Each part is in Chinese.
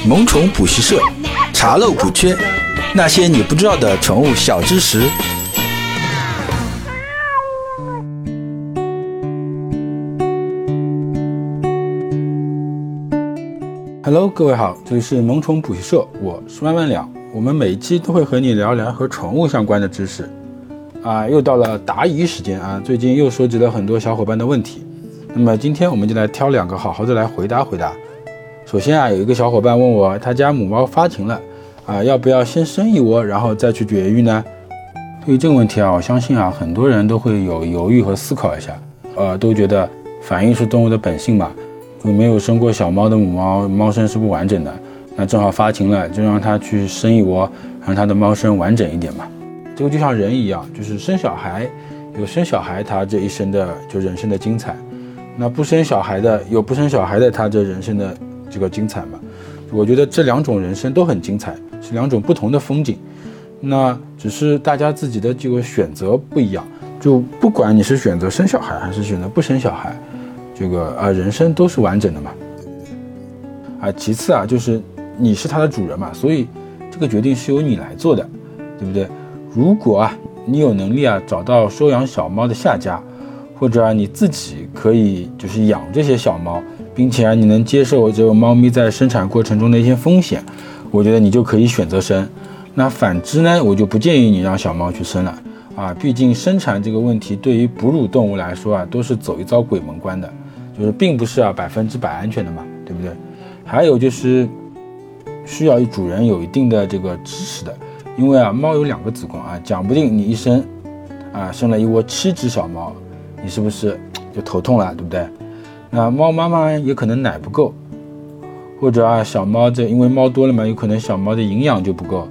萌宠补习社，查漏补缺，那些你不知道的宠物小知识。Hello，各位好，这里是萌宠补习社，我是万万了。我们每一期都会和你聊聊和宠物相关的知识。啊，又到了答疑时间啊！最近又收集了很多小伙伴的问题，那么今天我们就来挑两个好好的来回答回答。首先啊，有一个小伙伴问我，他家母猫发情了，啊，要不要先生一窝，然后再去绝育呢？对于这个问题啊，我相信啊，很多人都会有犹豫和思考一下，呃，都觉得反应是动物的本性嘛，有没有生过小猫的母猫，猫生是不完整的，那正好发情了，就让它去生一窝，让它的猫生完整一点嘛。这个就像人一样，就是生小孩，有生小孩他这一生的就人生的精彩，那不生小孩的有不生小孩的他这人生的。这个精彩嘛，我觉得这两种人生都很精彩，是两种不同的风景。那只是大家自己的这个选择不一样，就不管你是选择生小孩还是选择不生小孩，这个啊人生都是完整的嘛。啊，其次啊就是你是他的主人嘛，所以这个决定是由你来做的，对不对？如果啊你有能力啊找到收养小猫的下家，或者啊你自己可以就是养这些小猫。并且啊，你能接受这个猫咪在生产过程中的一些风险，我觉得你就可以选择生。那反之呢，我就不建议你让小猫去生了啊。毕竟生产这个问题对于哺乳动物来说啊，都是走一遭鬼门关的，就是并不是啊百分之百安全的嘛，对不对？还有就是需要主人有一定的这个知识的，因为啊，猫有两个子宫啊，讲不定你一生啊生了一窝七只小猫，你是不是就头痛了，对不对？那猫妈妈也可能奶不够，或者啊小猫这因为猫多了嘛，有可能小猫的营养就不够，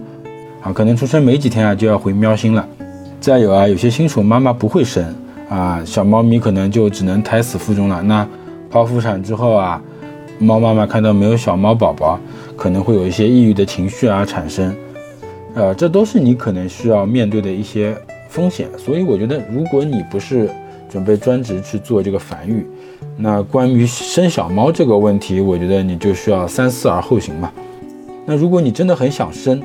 啊可能出生没几天啊就要回喵星了。再有啊有些新手妈妈不会生啊，小猫咪可能就只能胎死腹中了。那剖腹产之后啊，猫妈妈看到没有小猫宝宝，可能会有一些抑郁的情绪啊产生，呃这都是你可能需要面对的一些风险。所以我觉得如果你不是准备专职去做这个繁育，那关于生小猫这个问题，我觉得你就需要三思而后行嘛。那如果你真的很想生，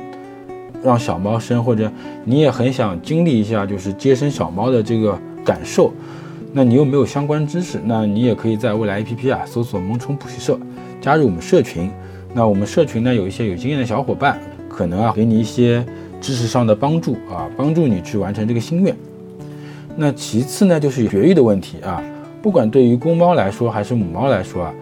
让小猫生，或者你也很想经历一下就是接生小猫的这个感受，那你又没有相关知识，那你也可以在未来 APP 啊搜索“萌宠补习社”，加入我们社群。那我们社群呢有一些有经验的小伙伴，可能啊给你一些知识上的帮助啊，帮助你去完成这个心愿。那其次呢就是绝育的问题啊。不管对于公猫来说还是母猫来说啊，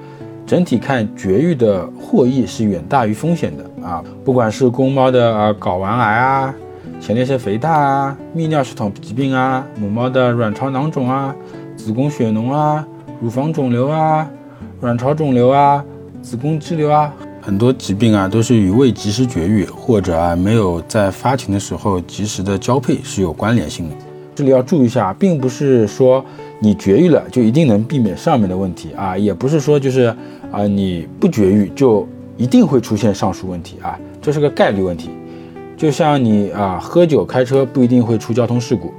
整体看绝育的获益是远大于风险的啊。不管是公猫的啊睾丸癌啊、前列腺肥大啊、泌尿系统疾病啊，母猫的卵巢囊肿啊、子宫血脓啊、乳房肿瘤啊、卵巢肿瘤啊、子宫肌瘤啊，很多疾病啊都是与未及时绝育或者啊没有在发情的时候及时的交配是有关联性的。这里要注意一下，并不是说。你绝育了就一定能避免上面的问题啊，也不是说就是啊你不绝育就一定会出现上述问题啊，这是个概率问题。就像你啊喝酒开车不一定会出交通事故，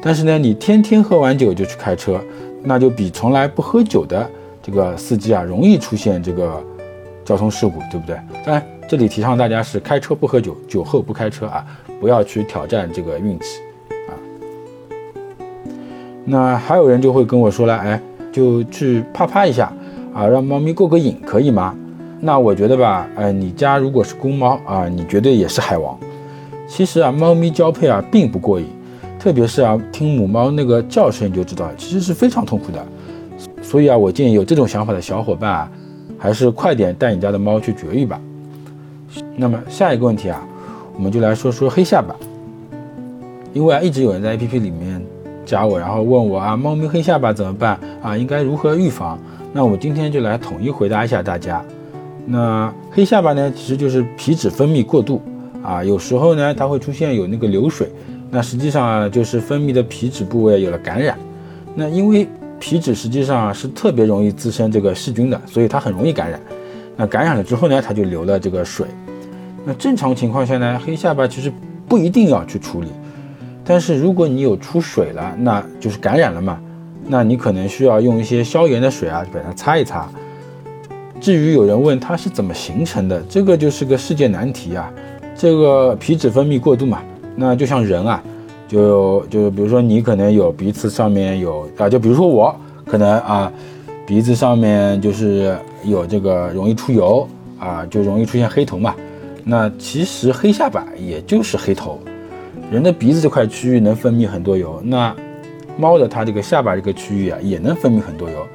但是呢你天天喝完酒就去开车，那就比从来不喝酒的这个司机啊容易出现这个交通事故，对不对？当然这里提倡大家是开车不喝酒，酒后不开车啊，不要去挑战这个运气。那还有人就会跟我说了，哎，就去啪啪一下啊，让猫咪过个瘾，可以吗？那我觉得吧，哎，你家如果是公猫啊，你绝对也是海王。其实啊，猫咪交配啊并不过瘾，特别是啊，听母猫那个叫声你就知道，其实是非常痛苦的。所以啊，我建议有这种想法的小伙伴啊，还是快点带你家的猫去绝育吧。那么下一个问题啊，我们就来说说黑下巴，因为啊，一直有人在 APP 里面。加我，然后问我啊，猫咪黑下巴怎么办啊？应该如何预防？那我今天就来统一回答一下大家。那黑下巴呢，其实就是皮脂分泌过度啊，有时候呢它会出现有那个流水，那实际上啊就是分泌的皮脂部位有了感染。那因为皮脂实际上是特别容易滋生这个细菌的，所以它很容易感染。那感染了之后呢，它就流了这个水。那正常情况下呢，黑下巴其实不一定要去处理。但是如果你有出水了，那就是感染了嘛，那你可能需要用一些消炎的水啊，把它擦一擦。至于有人问它是怎么形成的，这个就是个世界难题啊。这个皮脂分泌过度嘛，那就像人啊，就就比如说你可能有鼻子上面有啊，就比如说我可能啊，鼻子上面就是有这个容易出油啊，就容易出现黑头嘛。那其实黑下巴也就是黑头，人的鼻子这块区域能分泌很多油，那猫的它这个下巴这个区域啊也能分泌很多油，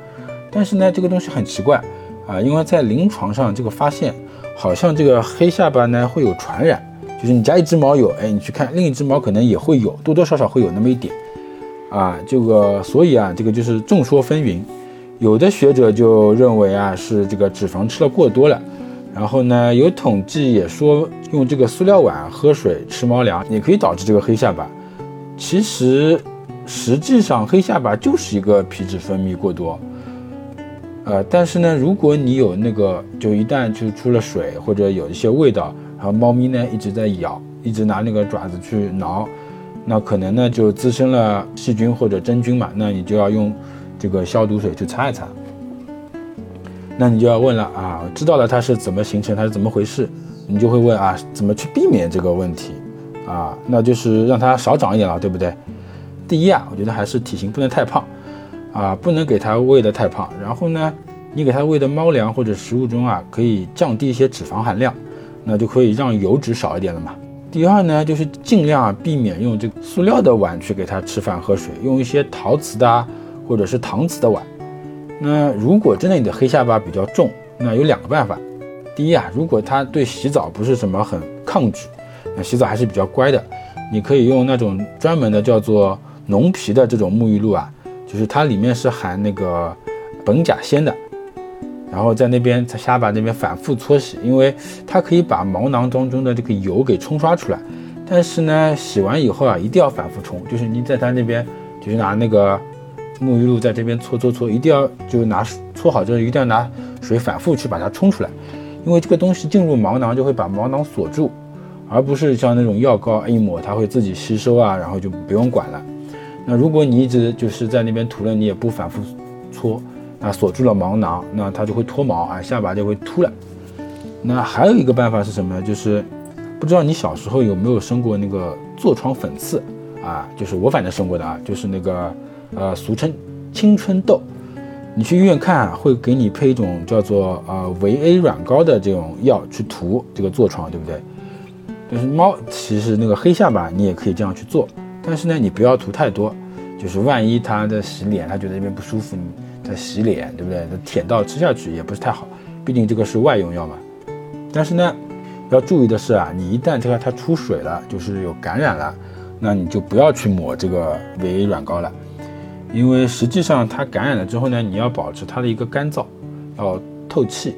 但是呢这个东西很奇怪啊，因为在临床上这个发现好像这个黑下巴呢会有传染，就是你家一只猫有，哎你去看另一只猫可能也会有，多多少少会有那么一点啊，这个所以啊这个就是众说纷纭，有的学者就认为啊是这个脂肪吃了过多了。然后呢，有统计也说，用这个塑料碗喝水、吃猫粮也可以导致这个黑下巴。其实，实际上黑下巴就是一个皮脂分泌过多。呃，但是呢，如果你有那个，就一旦就出了水或者有一些味道，然后猫咪呢一直在咬，一直拿那个爪子去挠，那可能呢就滋生了细菌或者真菌嘛，那你就要用这个消毒水去擦一擦。那你就要问了啊，知道了它是怎么形成，它是怎么回事，你就会问啊，怎么去避免这个问题啊？那就是让它少长一点了，对不对？第一啊，我觉得还是体型不能太胖啊，不能给它喂的太胖。然后呢，你给它喂的猫粮或者食物中啊，可以降低一些脂肪含量，那就可以让油脂少一点了嘛。第二呢，就是尽量避免用这个塑料的碗去给它吃饭喝水，用一些陶瓷的或者是搪瓷的碗。那如果真的你的黑下巴比较重，那有两个办法。第一啊，如果它对洗澡不是什么很抗拒，那洗澡还是比较乖的，你可以用那种专门的叫做浓皮的这种沐浴露啊，就是它里面是含那个苯甲酰的，然后在那边在下巴那边反复搓洗，因为它可以把毛囊当中的这个油给冲刷出来。但是呢，洗完以后啊，一定要反复冲，就是你在它那边就是拿那个。沐浴露在这边搓搓搓，一定要就拿搓好之后，一定要拿水反复去把它冲出来，因为这个东西进入毛囊就会把毛囊锁住，而不是像那种药膏一抹它会自己吸收啊，然后就不用管了。那如果你一直就是在那边涂了，你也不反复搓，那锁住了毛囊，那它就会脱毛啊，下巴就会秃了。那还有一个办法是什么呢？就是不知道你小时候有没有生过那个痤疮粉刺啊？就是我反正生过的啊，就是那个。呃，俗称青春痘，你去医院看啊，会给你配一种叫做呃维 A 软膏的这种药去涂这个痤疮，对不对？就是猫其实那个黑下巴你也可以这样去做，但是呢，你不要涂太多，就是万一它的洗脸，它觉得那边不舒服，你它洗脸，对不对？它舔到吃下去也不是太好，毕竟这个是外用药嘛。但是呢，要注意的是啊，你一旦这个它出水了，就是有感染了，那你就不要去抹这个维 A 软膏了。因为实际上它感染了之后呢，你要保持它的一个干燥，要透气。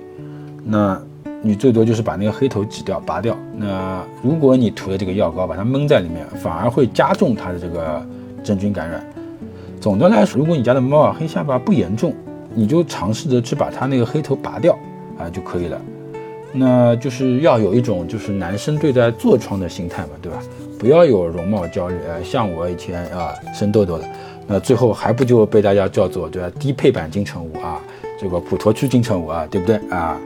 那你最多就是把那个黑头挤掉、拔掉。那如果你涂了这个药膏，把它蒙在里面，反而会加重它的这个真菌感染。总的来说，如果你家的猫啊黑下巴不严重，你就尝试着去把它那个黑头拔掉啊就可以了。那就是要有一种就是男生对待痤疮的心态嘛，对吧？不要有容貌焦虑。呃，像我以前啊生痘痘了。那最后还不就被大家叫做对吧？低配版金城武啊，这个普陀区金城武啊，对不对啊？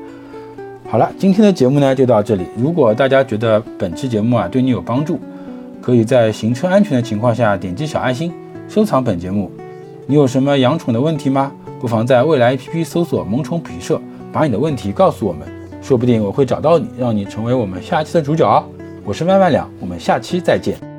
好了，今天的节目呢就到这里。如果大家觉得本期节目啊对你有帮助，可以在行车安全的情况下点击小爱心收藏本节目。你有什么养宠的问题吗？不妨在未来 APP 搜索“萌宠普社”，把你的问题告诉我们，说不定我会找到你，让你成为我们下期的主角哦。我是万万两，我们下期再见。